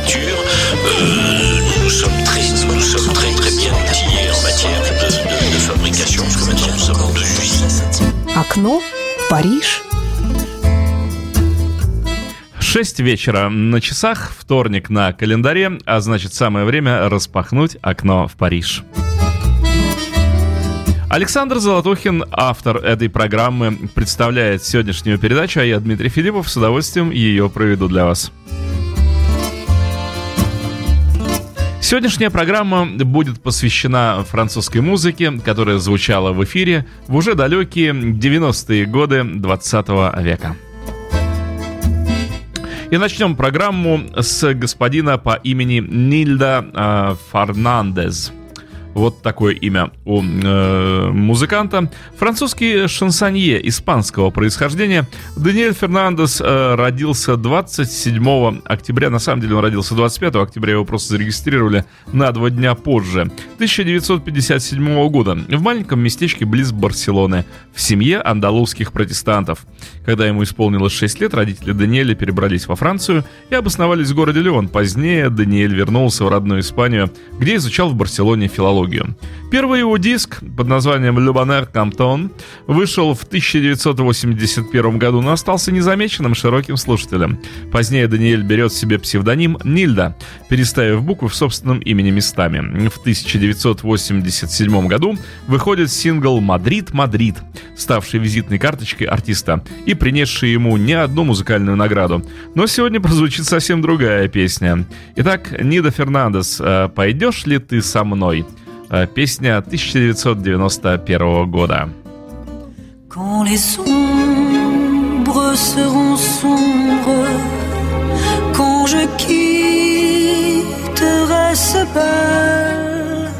manufacture. Euh, nous sommes très, nous sommes très très bien outillés en matière de, de, de fabrication, parce que maintenant nous sommes deux usines. Окно в Париж. 6 вечера на часах, вторник на календаре, а значит самое время распахнуть окно в Париж. Александр Золотухин, автор этой программы, представляет сегодняшнюю передачу, а я, Дмитрий Филиппов, с удовольствием ее проведу для вас. Сегодняшняя программа будет посвящена французской музыке, которая звучала в эфире в уже далекие 90-е годы 20 века. И начнем программу с господина по имени Нильда э, Фернандез. Вот такое имя у э, музыканта. Французский шансонье испанского происхождения Даниэль Фернандес э, родился 27 октября. На самом деле он родился 25 октября, его просто зарегистрировали на два дня позже. 1957 года в маленьком местечке близ Барселоны в семье андалузских протестантов. Когда ему исполнилось 6 лет, родители Даниэля перебрались во Францию и обосновались в городе Леон. Позднее Даниэль вернулся в родную Испанию, где изучал в Барселоне филологию технологию. Первый его диск под названием «Любанер Камптон» вышел в 1981 году, но остался незамеченным широким слушателем. Позднее Даниэль берет себе псевдоним Нильда, переставив буквы в собственном имени местами. В 1987 году выходит сингл «Мадрид, Мадрид», ставший визитной карточкой артиста и принесший ему не одну музыкальную награду. Но сегодня прозвучит совсем другая песня. Итак, Нильда Фернандес, э, «Пойдешь ли ты со мной?» Э, песня 1991 года. Quand les sombres seront sombres, quand je quitterai ce bal,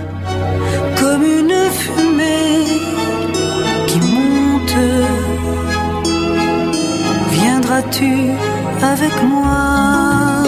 comme une fumée qui monte, viendras-tu avec moi?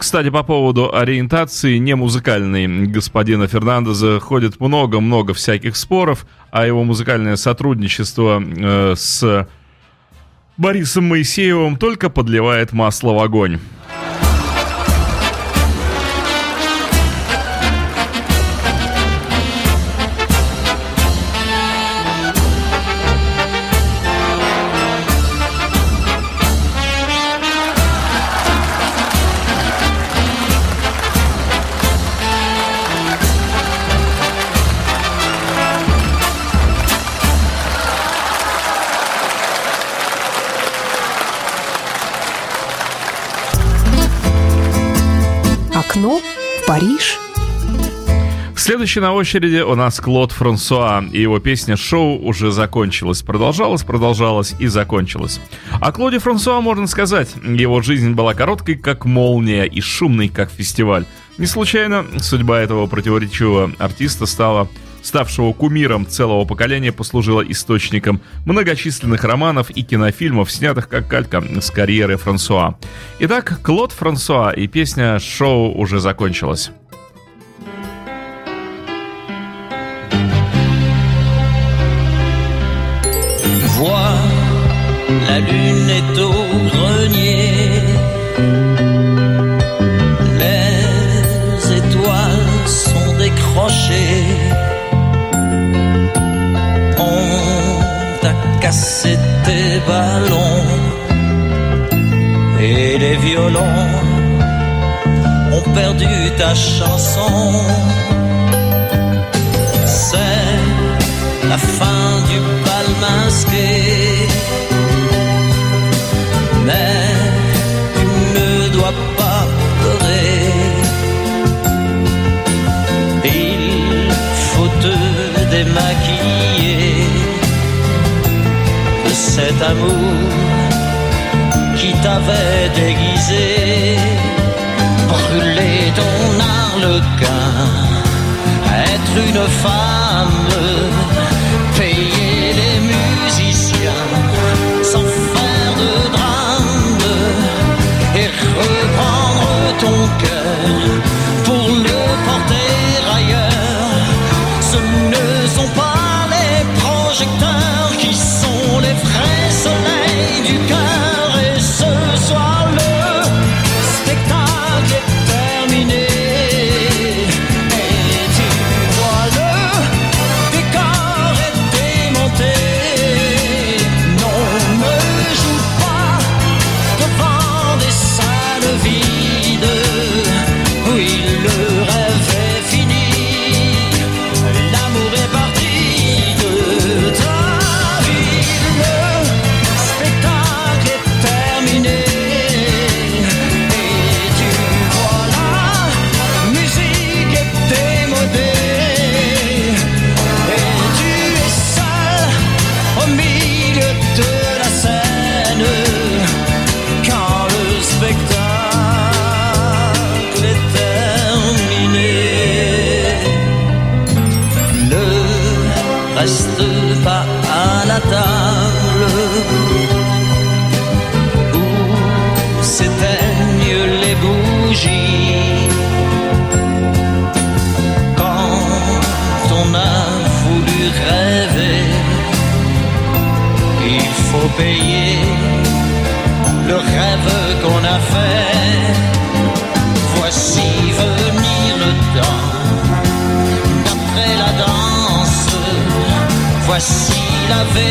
Кстати, по поводу ориентации не музыкальной господина Фернандеза ходит много-много всяких споров, а его музыкальное сотрудничество э, с Борисом Моисеевым только подливает масло в огонь. Окно Париж. Следующий на очереди у нас Клод Франсуа, и его песня «Шоу» уже закончилась. Продолжалась, продолжалась и закончилась. О Клоде Франсуа можно сказать, его жизнь была короткой, как молния, и шумной, как фестиваль. Не случайно судьба этого противоречивого артиста стала ставшего кумиром целого поколения, послужила источником многочисленных романов и кинофильмов, снятых как калька с карьеры Франсуа. Итак, Клод Франсуа и песня «Шоу» уже закончилась. La lune est au grenier. Violons ont perdu ta chanson. C'est la fin du bal masqué. Mais tu ne dois pas pleurer. Il faut te démaquiller de cet amour t'avait déguisé. Brûler ton arlequin, être une femme la vez.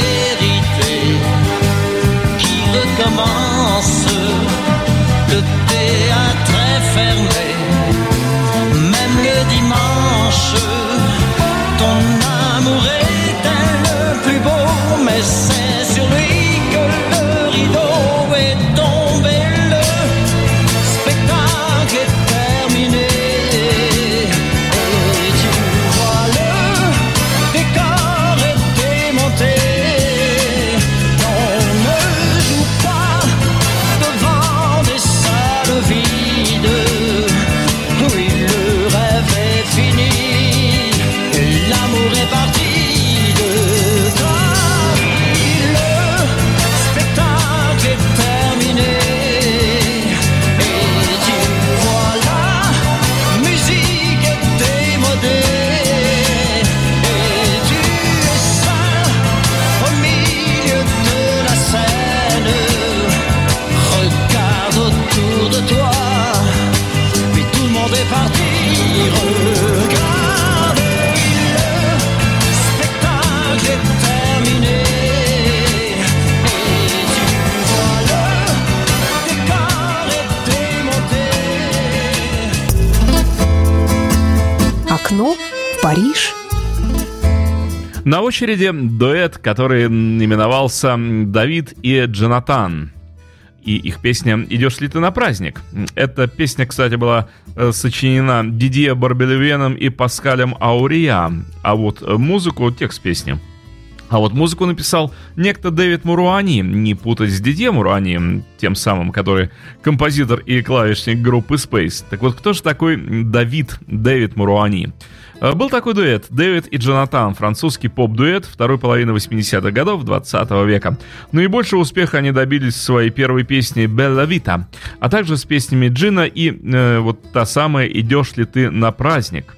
Париж. На очереди дуэт, который именовался «Давид и Джонатан». И их песня «Идешь ли ты на праздник?». Эта песня, кстати, была э, сочинена Дидье Барбелевеном и Паскалем Аурия. А вот музыку, текст песни – а вот музыку написал некто Дэвид Муруани, не путать с Дидье Муруани, тем самым, который композитор и клавишник группы Space. Так вот, кто же такой Давид Дэвид Муруани? Э, был такой дуэт Дэвид и Джонатан, французский поп-дуэт второй половины 80-х годов 20 века. Наибольшего успеха они добились в своей первой песне «Белла Вита», а также с песнями Джина и э, вот та самая «Идешь ли ты на праздник?».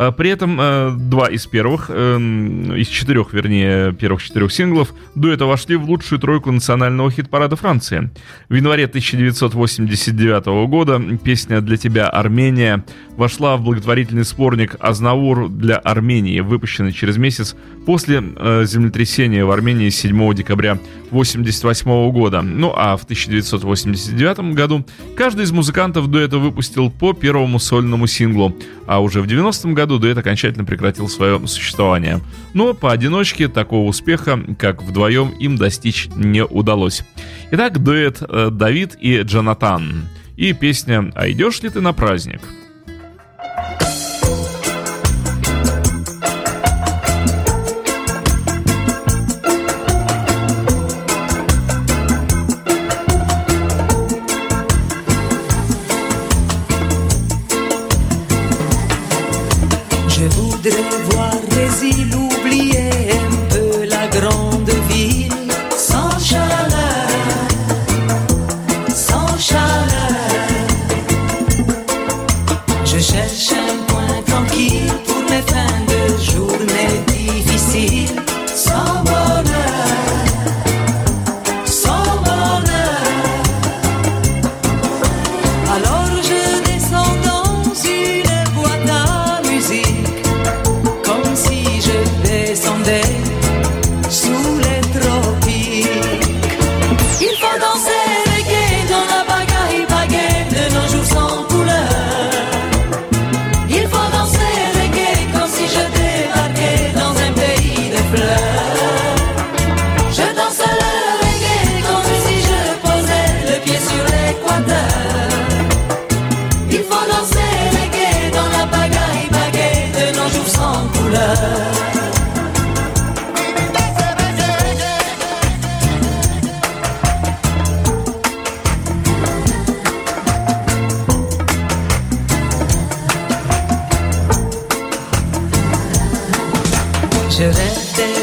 А, при этом э, два из первых, эм, из четырех, вернее, первых четырех синглов дуэта вошли в лучшую тройку национального хит-парада Франции. В январе 1989 года песня «Для тебя, Армения» вошла в благотворительный сборник «Азнаур для Армении», выпущенный через месяц после э, землетрясения в Армении 7 декабря 1988 года. Ну а в 1989 году каждый из музыкантов дуэта выпустил по первому сольному синглу, а уже в 90 году дуэт окончательно прекратил свое существование. Но поодиночке такого успеха, как вдвоем, им достичь не удалось. Итак, дуэт э, Давид и Джонатан. И песня «А идешь ли ты на праздник?» to that day.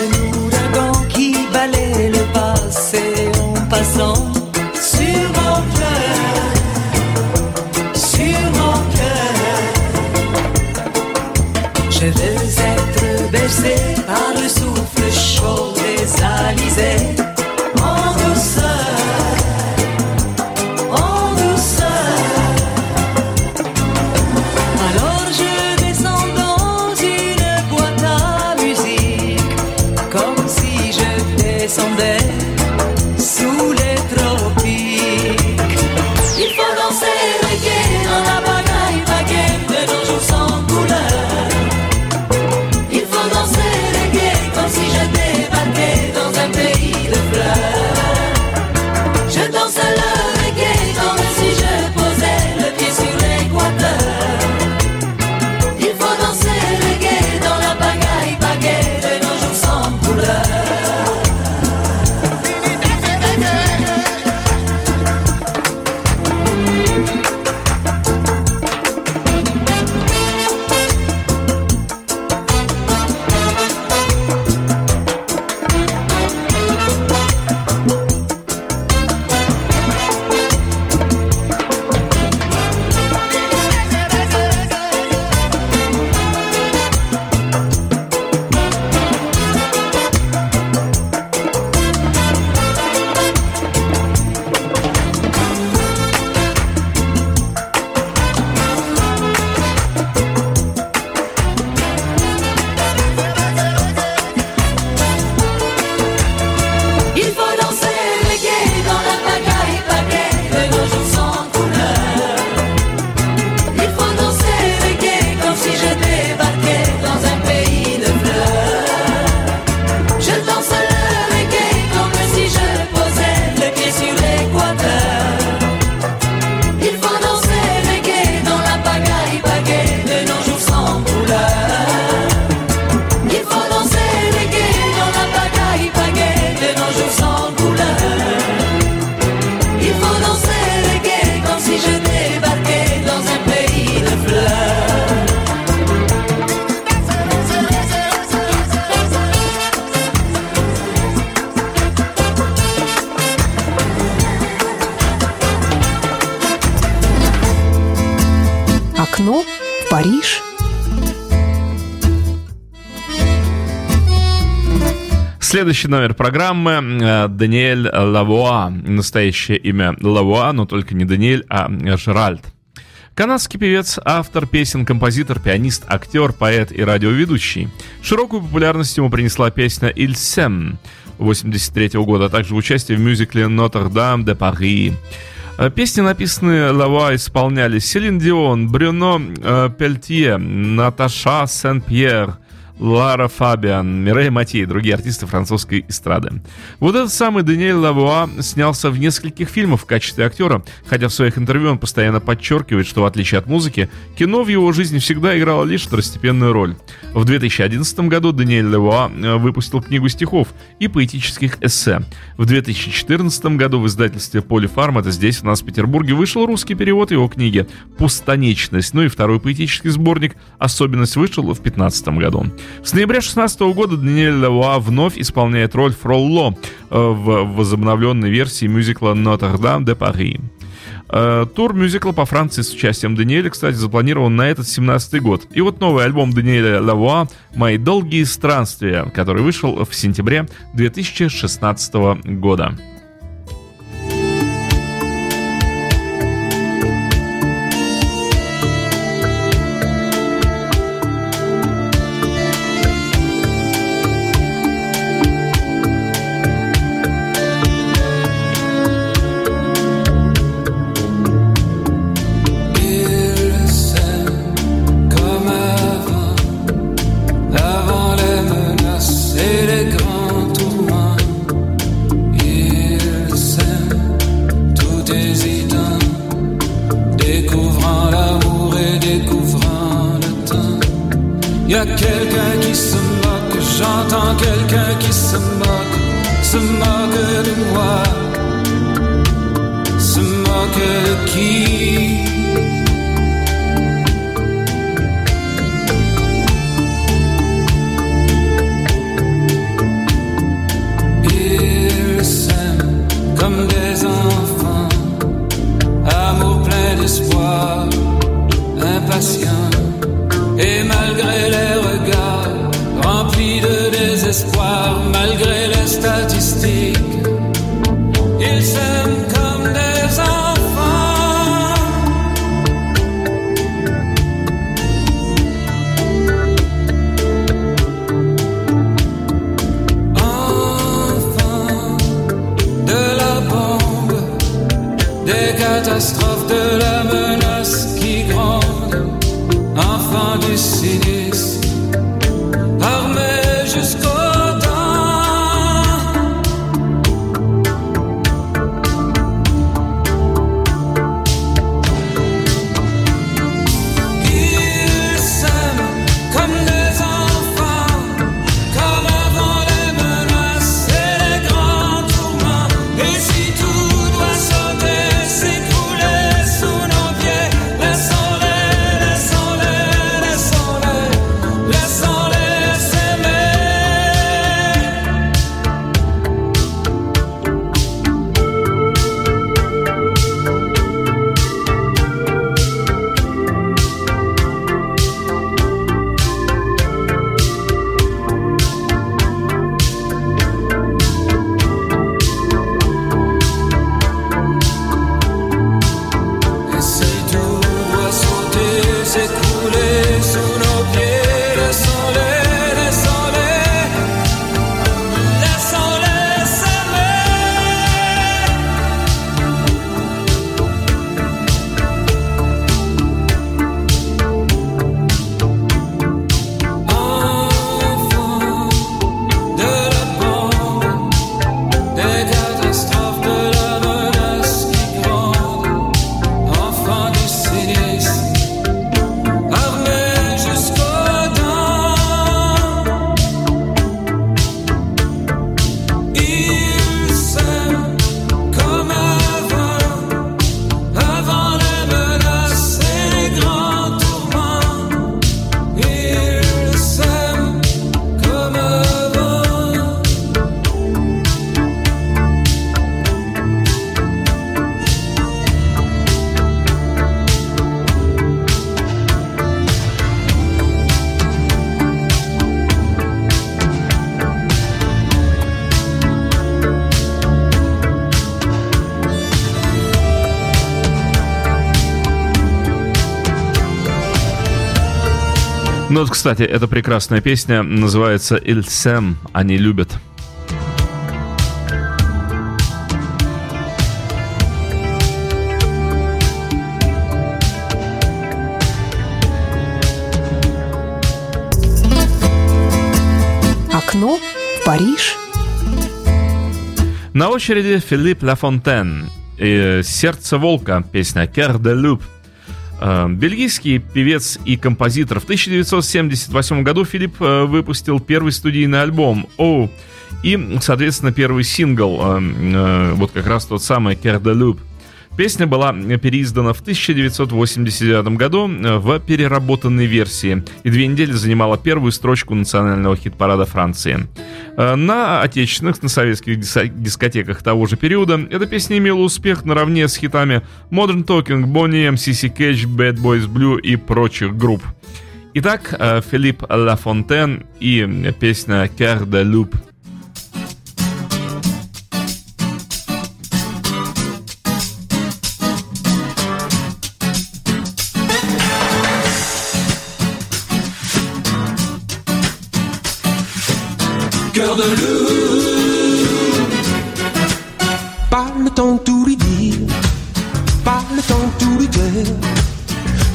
Следующий номер программы э, Даниэль Лавуа. Настоящее имя Лавуа, но только не Даниэль, а Жеральд. Канадский певец, автор песен, композитор, пианист, актер, поэт и радиоведущий. Широкую популярность ему принесла песня «Il Sem» 83 года, а также участие в мюзикле «Нотр-Дам де Пари». Э, песни, написанные Лава, исполняли Селин Дион, Брюно э, Пельтье, Наташа Сен-Пьер, Лара Фабиан, Мирей Матей и другие артисты французской эстрады. Вот этот самый Даниэль Лавуа снялся в нескольких фильмах в качестве актера, хотя в своих интервью он постоянно подчеркивает, что в отличие от музыки, кино в его жизни всегда играло лишь второстепенную роль. В 2011 году Даниэль Лавуа э, выпустил книгу стихов и поэтических эссе. В 2014 году в издательстве Полифарм, это здесь, у нас в Петербурге, вышел русский перевод его книги «Пустонечность», ну и второй поэтический сборник «Особенность» вышел в 2015 году. С ноября 2016 года Даниэль Лавуа вновь исполняет роль Фролло э, в возобновленной версии мюзикла «Нотр-Дам де Пари». Э, тур мюзикла по Франции с участием Даниэля, кстати, запланирован на этот 17 год. И вот новый альбом Даниэля Лавуа «Мои долгие странствия», который вышел в сентябре 2016 года. Y a quelqu'un qui se moque, j'entends quelqu'un qui se moque, se moque de moi, se moque de qui? Ils s'aiment comme des enfants, amour plein d'espoir, impatient. Malgré les regards remplis de désespoir, malgré les statistiques, Ну вот, кстати, эта прекрасная песня называется «Ильсем. Они любят». Окно в Париж. На очереди Филипп Лафонтен. И «Сердце волка» песня «Кер де Люб». Э, Бельгийский певец и композитор. В 1978 году Филипп э, выпустил первый студийный альбом «Оу» и, соответственно, первый сингл, э, э, вот как раз тот самый «Кер де Люб». Песня была переиздана в 1989 году э, в переработанной версии и две недели занимала первую строчку национального хит-парада Франции. Э, На отечественных, на советских дискотеках того же периода эта песня имела успех наравне с хитами Modern Talking, Bonnie M, CC Catch, Bad Boys Blue и прочих групп. Итак, Филипп Лафонтен и песня «Cœur de Loup».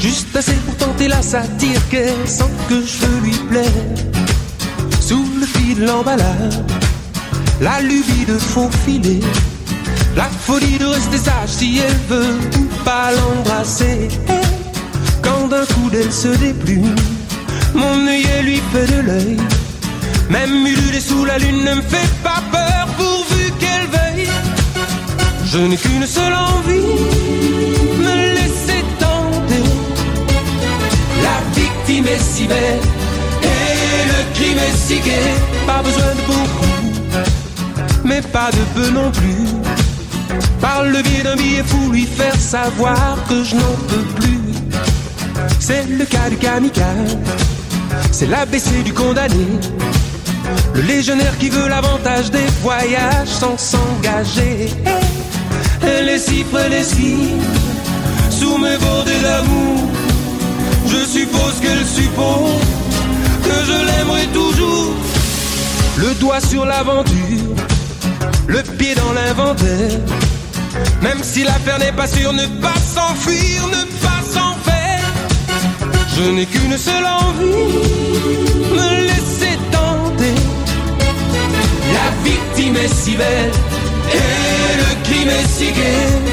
Juste assez pour tenter la satire qu'elle sent que je lui plaire. Sous le fil de l'emballage, la lubie de faufiler, la folie de rester sage si elle veut ou pas l'embrasser. Quand d'un coup d'elle se déplume, mon œillet lui fait de l'œil. Même ululé sous la lune ne me fait pas peur pourvu qu'elle veuille. Je n'ai qu'une seule envie, victime est si belle et le crime est si gai. Pas besoin de beaucoup, mais pas de peu non plus. Par le biais d'un billet fou, lui faire savoir que je n'en peux plus. C'est le cas du kamikaze, c'est l'ABC du condamné. Le légionnaire qui veut l'avantage des voyages sans s'engager. Les cifre, les cible sous mes bordées d'amour. Je suppose qu'elle suppose que je l'aimerai toujours. Le doigt sur l'aventure, le pied dans l'inventaire. Même si l'affaire n'est pas sûre, ne pas s'enfuir, ne pas s'en faire. Je n'ai qu'une seule envie, me laisser tenter. La victime est si belle et le crime est si gai.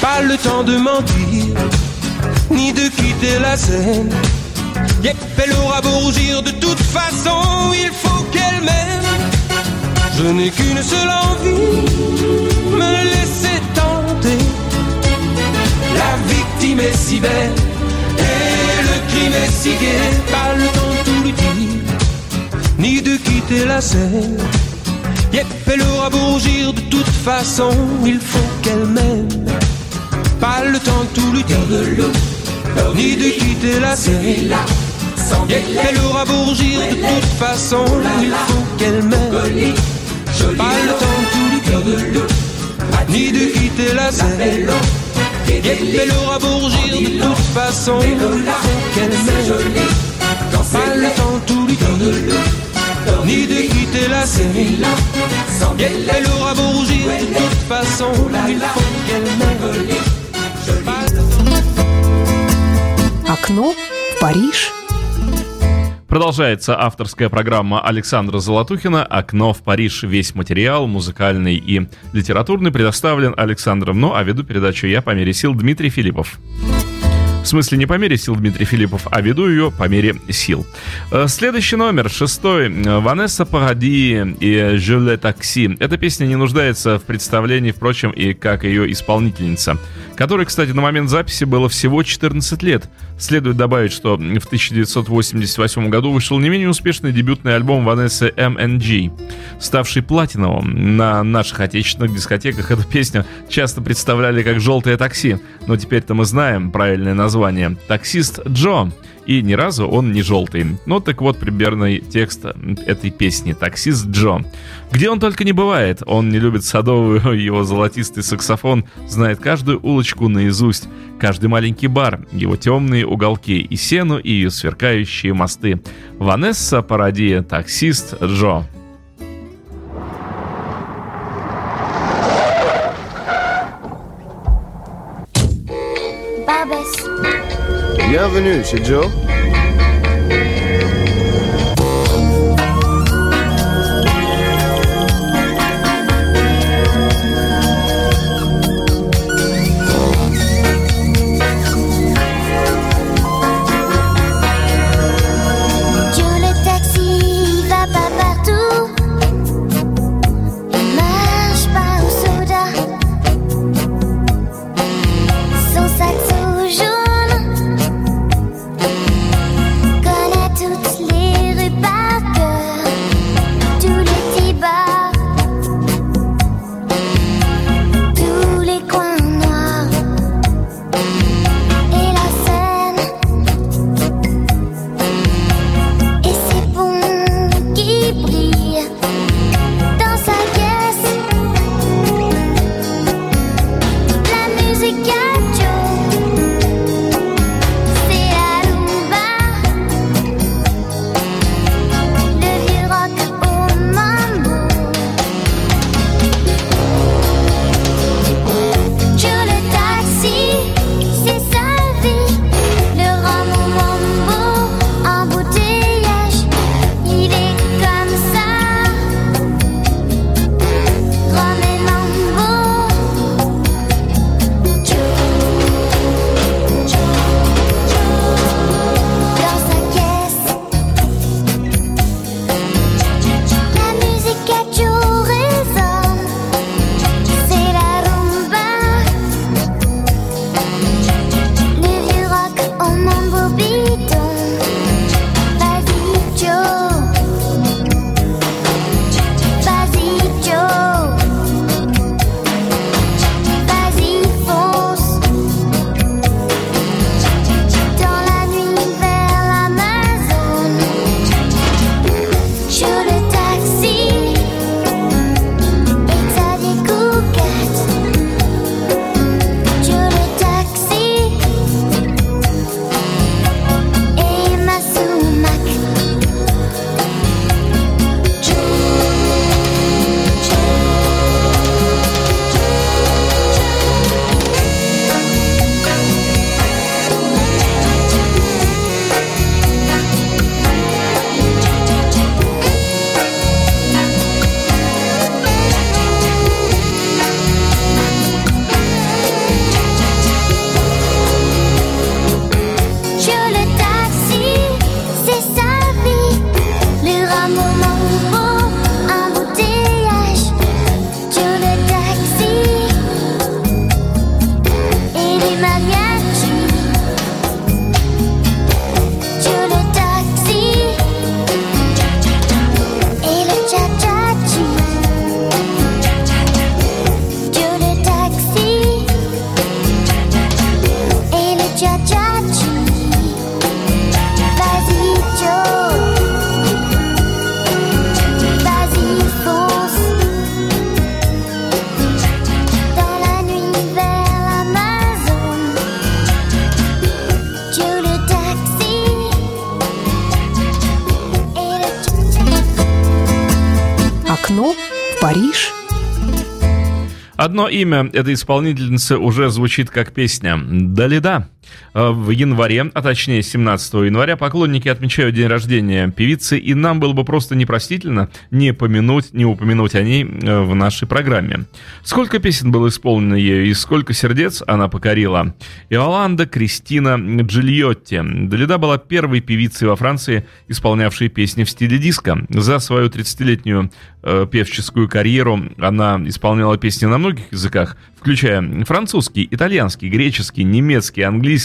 Pas le temps de mentir, ni de quitter la scène. Yep, elle aura beau rougir, de toute façon, il faut qu'elle m'aime. Je n'ai qu'une seule envie, me laisser tenter. La victime est si belle et le crime est si gai. Pas le temps de tout lui dire, ni de quitter la scène. Yep, elle rougir, de toute façon, il faut qu'elle m'aime. Pas le temps de tout lui dire, ni de quitter la délai, elle aura beau rougir, de toute façon, il faut qu'elle m'aime. Pas le temps de tout de ni de quitter la Yep, elle aura beau rougir, de toute façon, il faut qu'elle m'aime. Pas le temps de tout ni de quitter la délai, elle aura beau rougir, de toute façon, il faut qu'elle m'aime. Окно в Париж. Продолжается авторская программа Александра Золотухина «Окно в Париж». Весь материал, музыкальный и литературный, предоставлен Александром, ну а веду передачу я по мере сил Дмитрий Филиппов. В смысле не по мере сил Дмитрий Филиппов, а веду ее по мере сил. Э, Следующий номер, шестой. Ванесса Паради и «Je такси». Эта песня не нуждается в представлении, впрочем, и как ее исполнительница, которой, кстати, на момент записи было всего 14 лет. Следует добавить, что в 1988 году вышел не менее успешный дебютный альбом Ванессы MNG, ставший платиновым. На наших отечественных дискотеках эту песню часто представляли как «желтое такси», но теперь-то мы знаем правильное название «Таксист Джо» и ни разу он не желтый. Ну так вот примерный текст этой песни «Таксист Джо». Где он только не бывает, он не любит садовую, его золотистый саксофон знает каждую улочку наизусть, каждый маленький бар, его темные уголки и сену, и ее сверкающие мосты. Ванесса Паради, «Таксист Джо». Bienvenue chez Joe. Париж. Одно имя этой исполнительницы уже звучит как песня «Далида». Э, В январе, а точнее 17 января, поклонники отмечают день рождения певицы, и нам было бы просто непростительно не помянуть, не упомянуть о ней э, в нашей программе. Сколько песен было исполнено ею и сколько сердец она покорила. Иоланда Кристина Джильотти. Далида была первой певицей во Франции, исполнявшей песни в стиле диско. За свою 30-летнюю э, певческую карьеру она исполняла песни на многих языках, включая французский, итальянский, греческий, немецкий, английский,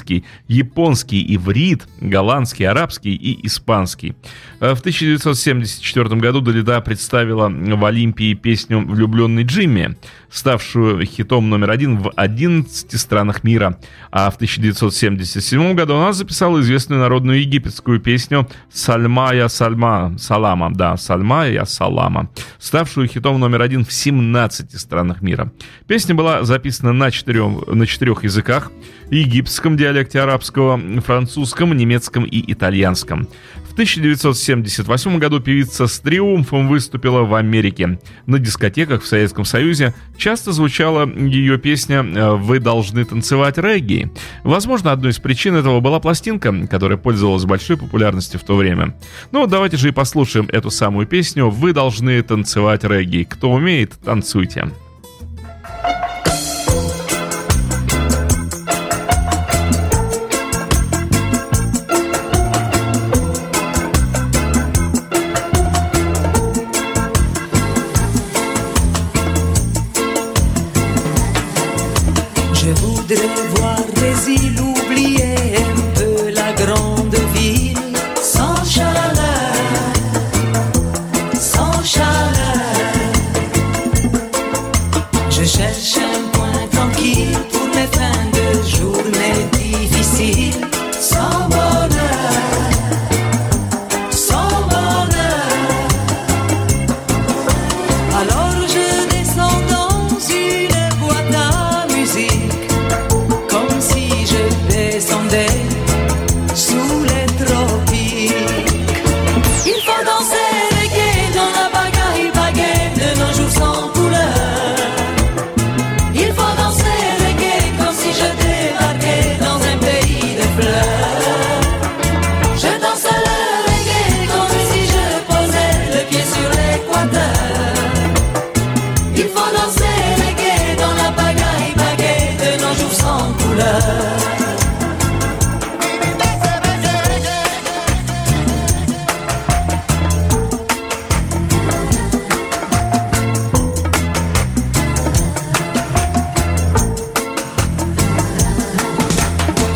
японский, иврит, голландский, арабский и испанский. Э, В 1974 году Далида представила в Олимпии песню «Влюбленный Джимми», ставшую хитом номер один в 11 странах мира. А в 1977 году она записала известную народную египетскую песню «Сальмая Сальма», «Салама», да, «Сальмая Салама», ставшую хитом номер один в 17 странах мира. Песня была записана на четырех, на четырех языках – египетском диалекте арабского, французском, немецком и итальянском. В 1978 году певица с триумфом выступила в Америке. На дискотеках в Советском Союзе часто звучала ее песня э, «Вы должны танцевать регги». Возможно, одной из причин этого была пластинка, которая пользовалась большой популярностью в то время. Ну, давайте же и послушаем эту самую песню «Вы должны танцевать регги». Кто умеет, танцуйте.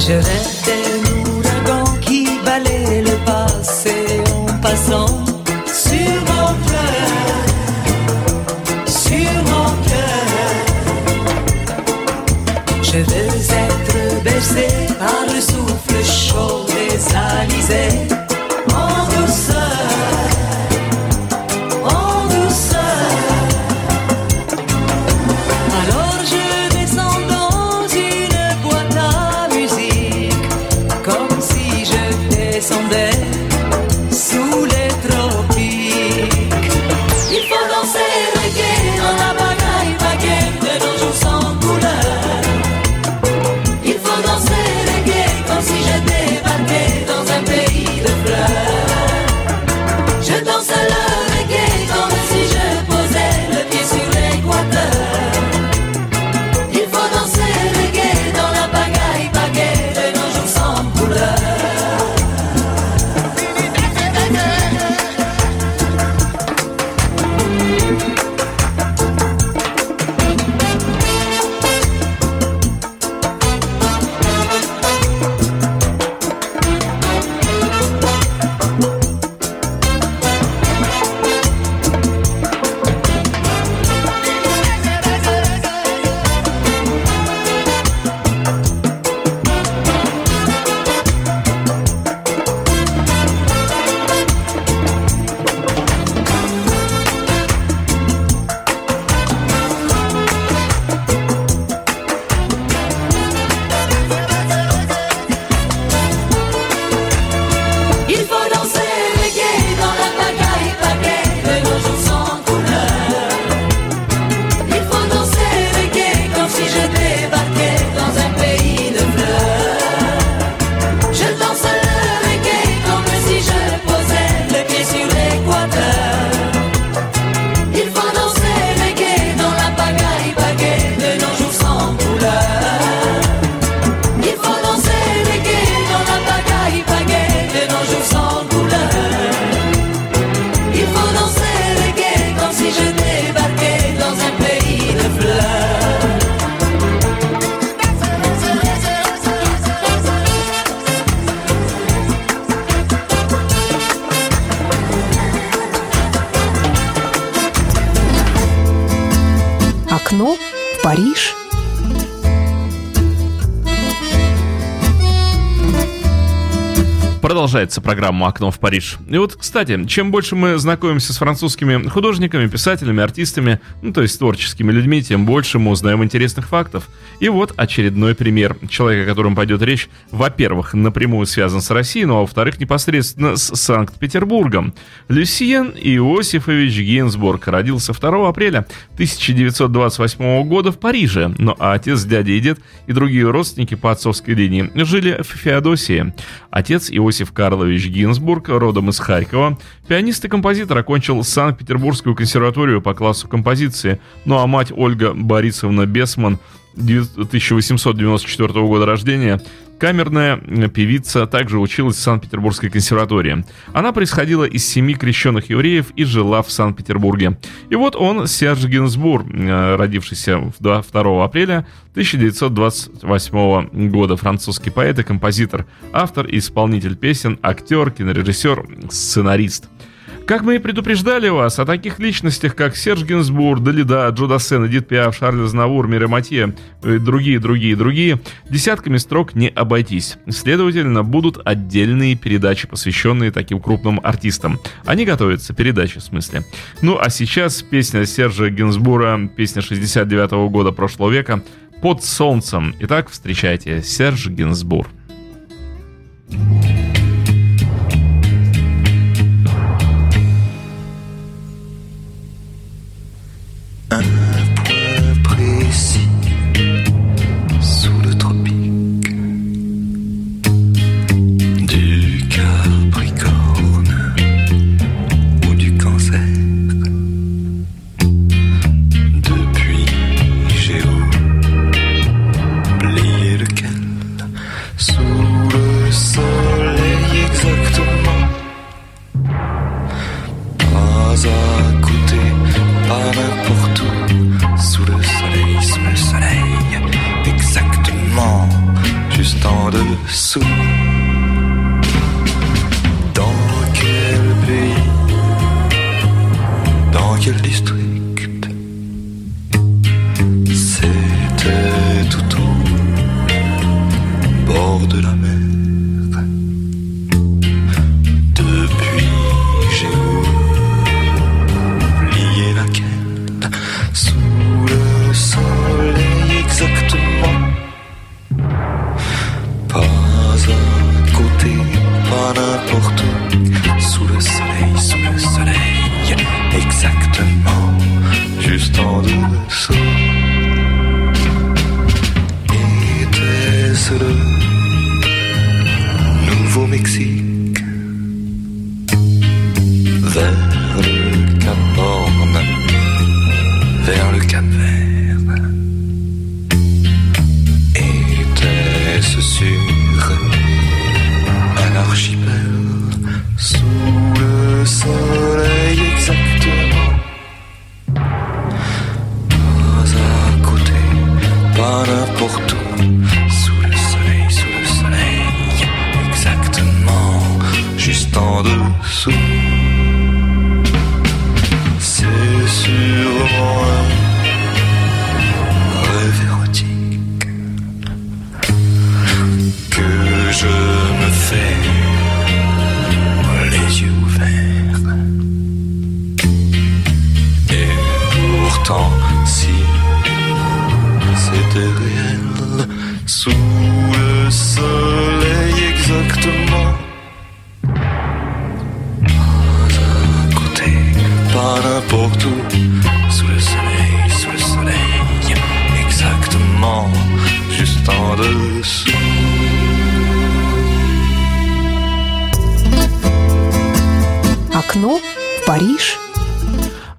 je vais Программа «Окно в Париж». И вот, кстати, чем больше мы знакомимся с французскими художниками, писателями, артистами, ну, то есть творческими людьми, тем больше мы узнаем интересных фактов. И вот очередной пример. Человек, о котором пойдет речь, во-первых, напрямую связан с Россией, ну а во-вторых, непосредственно с Санкт-Петербургом. Люсьен Иосифович Гинзбург родился 2 апреля 1928 года в Париже, ну а отец, дядя и дед и другие родственники по отцовской линии жили в Феодосии. Отец Иосиф Карлович Гинзбург, родом из Харькова, пианист и композитор, окончил Санкт-Петербургскую консерваторию по классу композиции, ну а мать Ольга Борисовна Бесман 1894 года рождения, камерная певица также училась в Санкт-Петербургской консерватории. Она происходила из семи крещенных евреев и жила в Санкт-Петербурге. И вот он, Серж Гинзбур, э, родившийся 2 апреля 1928 года, французский поэт и композитор, автор и исполнитель песен, актер, кинорежиссер, сценарист – как мы и предупреждали вас, о таких личностях, как Серж Гинсбур, Далида, Джо Дассен, Эдит Пиаф, Шарль Знавур, Мире Матье и другие, другие, другие, десятками строк не обойтись. Следовательно, будут отдельные передачи, посвященные таким крупным артистам. Они готовятся, передачи в смысле. Ну а сейчас песня Сержа Гинсбура, песня 69 -го года прошлого века «Под солнцем». Итак, встречайте, Серж Гинсбур.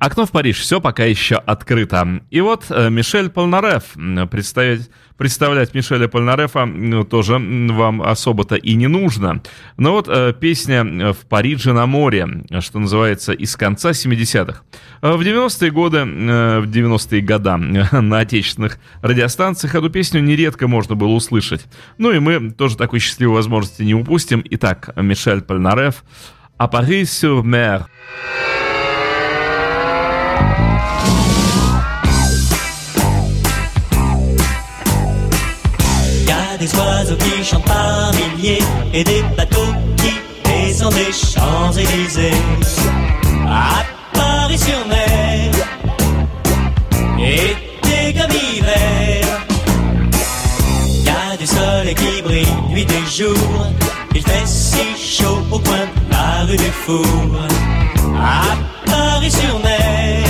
Окно в Париж, все пока еще открыто. И вот э, Мишель Полнареф. Представить, представлять Мишеля Полнарефа ну, тоже вам особо-то и не нужно. Но вот э, песня э, «В Париже на море», что называется, из конца 70-х. Э, В 90-е годы, э, в 90-е года э, на отечественных радиостанциях эту песню нередко можно было услышать. Ну и мы тоже такой счастливой возможности не упустим. Итак, Мишель Полнареф «А Париж-сюр-Мер». Des oiseaux qui chantent par milliers et des bateaux qui descendent des Champs-Élysées. À Paris-sur-Mer, été comme hiver, y a du soleil qui brille nuit et jour. Il fait si chaud au coin de la rue du Four. À Paris-sur-Mer,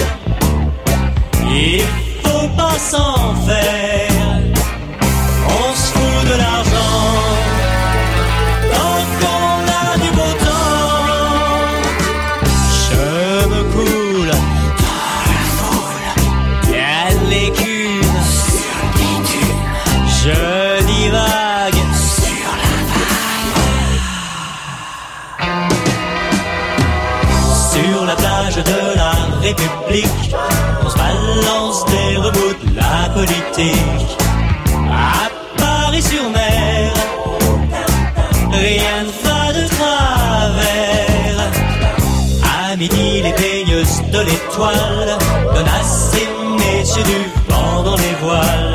il faut pas s'en faire. À Paris-sur-Mer, rien ne va de travers. À midi, les baigneuses de l'étoile donnent à ces messieurs du vent dans les voiles.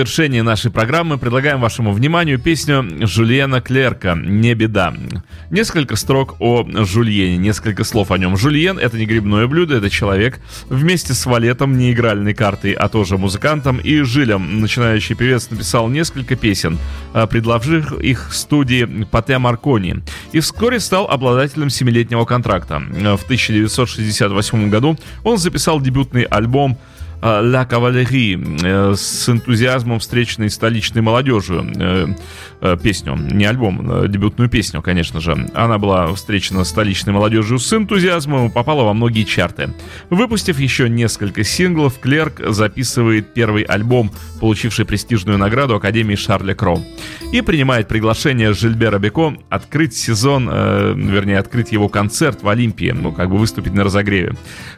Завершении нашей программы предлагаем вашему вниманию песню Жульена Клерка «Не беда». Несколько строк о Жульене, несколько слов о нем. Жульен — это не грибное блюдо, это человек. Вместе с Валетом, не игральной картой, а тоже музыкантом, и Жилем, начинающий певец, написал несколько песен, а, предложив их студии Пате Маркони. И вскоре стал обладателем семилетнего контракта. В 1968 году он записал дебютный альбом а, «Ла Кавалери» э, с энтузиазмом встречной столичной молодежью э, э, песню, не альбом, э, дебютную песню, конечно же. Она была встречена столичной молодежью с энтузиазмом и попала во многие чарты. Выпустив еще несколько синглов, Клерк записывает первый альбом, получивший престижную награду Академии Шарля Кро. И принимает приглашение Жильбера Беко открыть сезон, э, вернее, открыть его концерт в Олимпии, ну, как бы выступить на разогреве.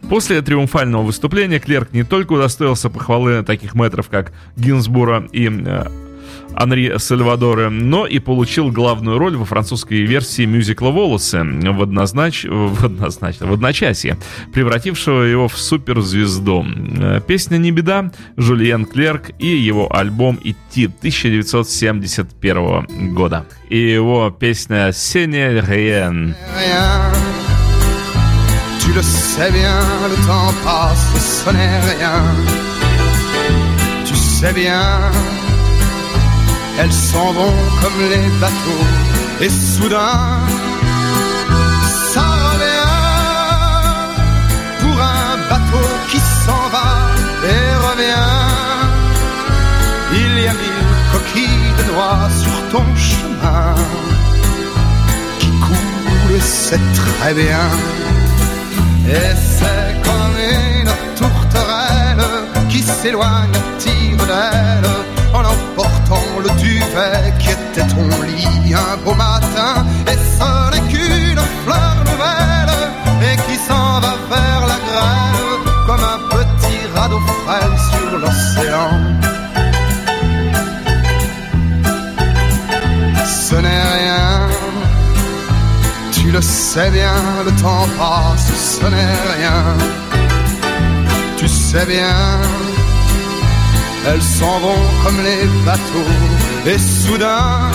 После триумфального выступления Клерк не только удостоился похвалы таких метров, как Гинсбура и э, Анри Сальвадоре, но и получил главную роль во французской версии мюзикла «Волосы» в, однознач... в, однознач... в одночасье, превратившего его в суперзвезду. Э, Песня «Не беда», Жульен Клерк и его альбом «Идти» 1971 года. И его песня «Сене Риен». Tu sais bien, elles s'en vont comme les bateaux, et soudain, ça revient pour un bateau qui s'en va et revient. Il y a mille coquilles de noix sur ton chemin qui coulent, c'est très bien. Et c'est comme une tourterelle qui s'éloigne, tire d'elle en fait qu'était ton lit un beau matin Et ce n'est qu'une fleur nouvelle Et qui s'en va vers la grève Comme un petit radeau frêle sur l'océan. Ce n'est rien Tu le sais bien, le temps passe Ce n'est rien. Tu sais bien elles s'en vont comme les bateaux et soudain,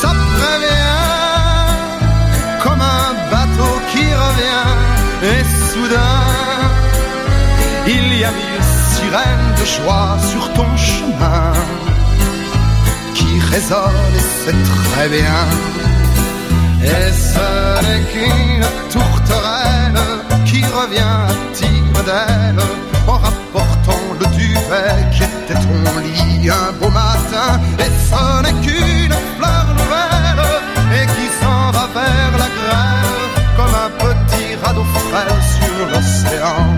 ça prévient, comme un bateau qui revient, et soudain, il y a mille sirènes de joie sur ton chemin qui résonnent, et c'est très bien. Et ce n'est qu'une tourterelle qui revient à d'elle en le duvet qui était ton lit un beau matin. Et ce n'est qu'une fleur nouvelle et qui s'en va vers la grève comme un petit radeau frêle sur l'océan.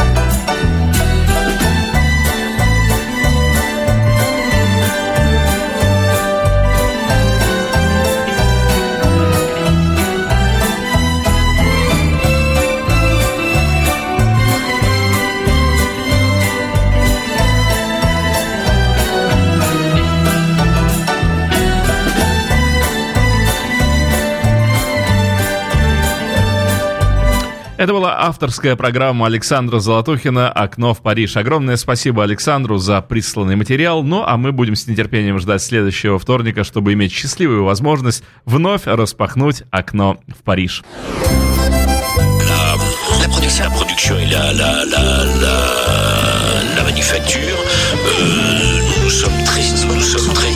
Это была авторская программа Александра Золотухина «Окно в Париж». Огромное спасибо Александру за присланный материал. Ну, а мы будем с нетерпением ждать следующего вторника, чтобы иметь счастливую возможность вновь распахнуть окно в Париж. La, la production, la production et la, la, la, la, la manufacture, euh, nous sommes très, nous sommes très